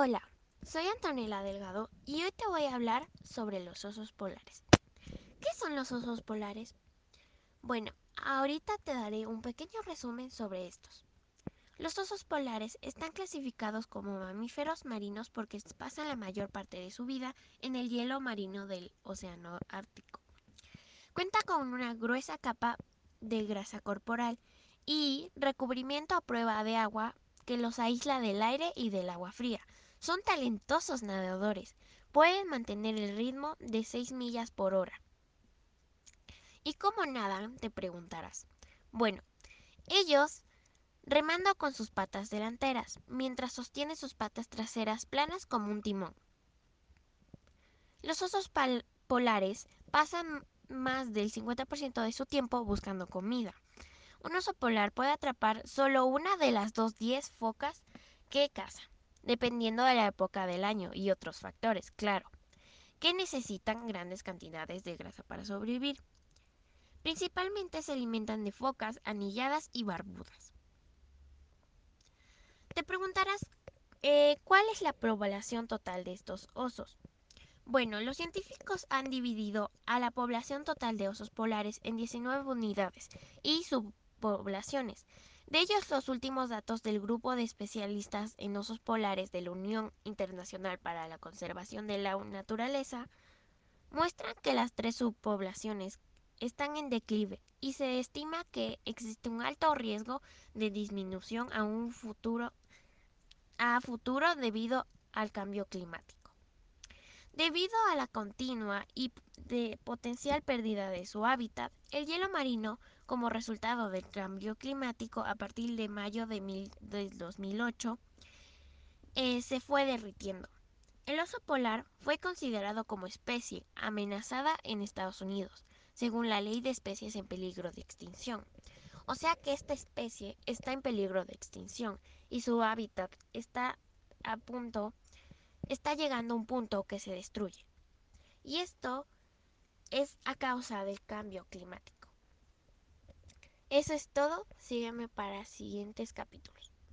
Hola, soy Antonella Delgado y hoy te voy a hablar sobre los osos polares. ¿Qué son los osos polares? Bueno, ahorita te daré un pequeño resumen sobre estos. Los osos polares están clasificados como mamíferos marinos porque pasan la mayor parte de su vida en el hielo marino del Océano Ártico. Cuenta con una gruesa capa de grasa corporal y recubrimiento a prueba de agua que los aísla del aire y del agua fría. Son talentosos nadadores. Pueden mantener el ritmo de 6 millas por hora. ¿Y cómo nadan? Te preguntarás. Bueno, ellos remando con sus patas delanteras, mientras sostiene sus patas traseras planas como un timón. Los osos polares pasan más del 50% de su tiempo buscando comida. Un oso polar puede atrapar solo una de las dos 10 focas que caza, dependiendo de la época del año y otros factores, claro, que necesitan grandes cantidades de grasa para sobrevivir. Principalmente se alimentan de focas anilladas y barbudas. Te preguntarás, eh, ¿cuál es la población total de estos osos? Bueno, los científicos han dividido a la población total de osos polares en 19 unidades y subpoblaciones. De ellos, los últimos datos del grupo de especialistas en osos polares de la Unión Internacional para la Conservación de la Naturaleza muestran que las tres subpoblaciones están en declive y se estima que existe un alto riesgo de disminución a un futuro a futuro debido al cambio climático. Debido a la continua y de potencial pérdida de su hábitat, el hielo marino, como resultado del cambio climático a partir de mayo de, 2008, eh, se fue derritiendo. El oso polar fue considerado como especie amenazada en Estados Unidos, según la ley de especies en peligro de extinción. O sea que esta especie está en peligro de extinción y su hábitat está a punto está llegando a un punto que se destruye. Y esto es a causa del cambio climático. Eso es todo. Sígueme para siguientes capítulos.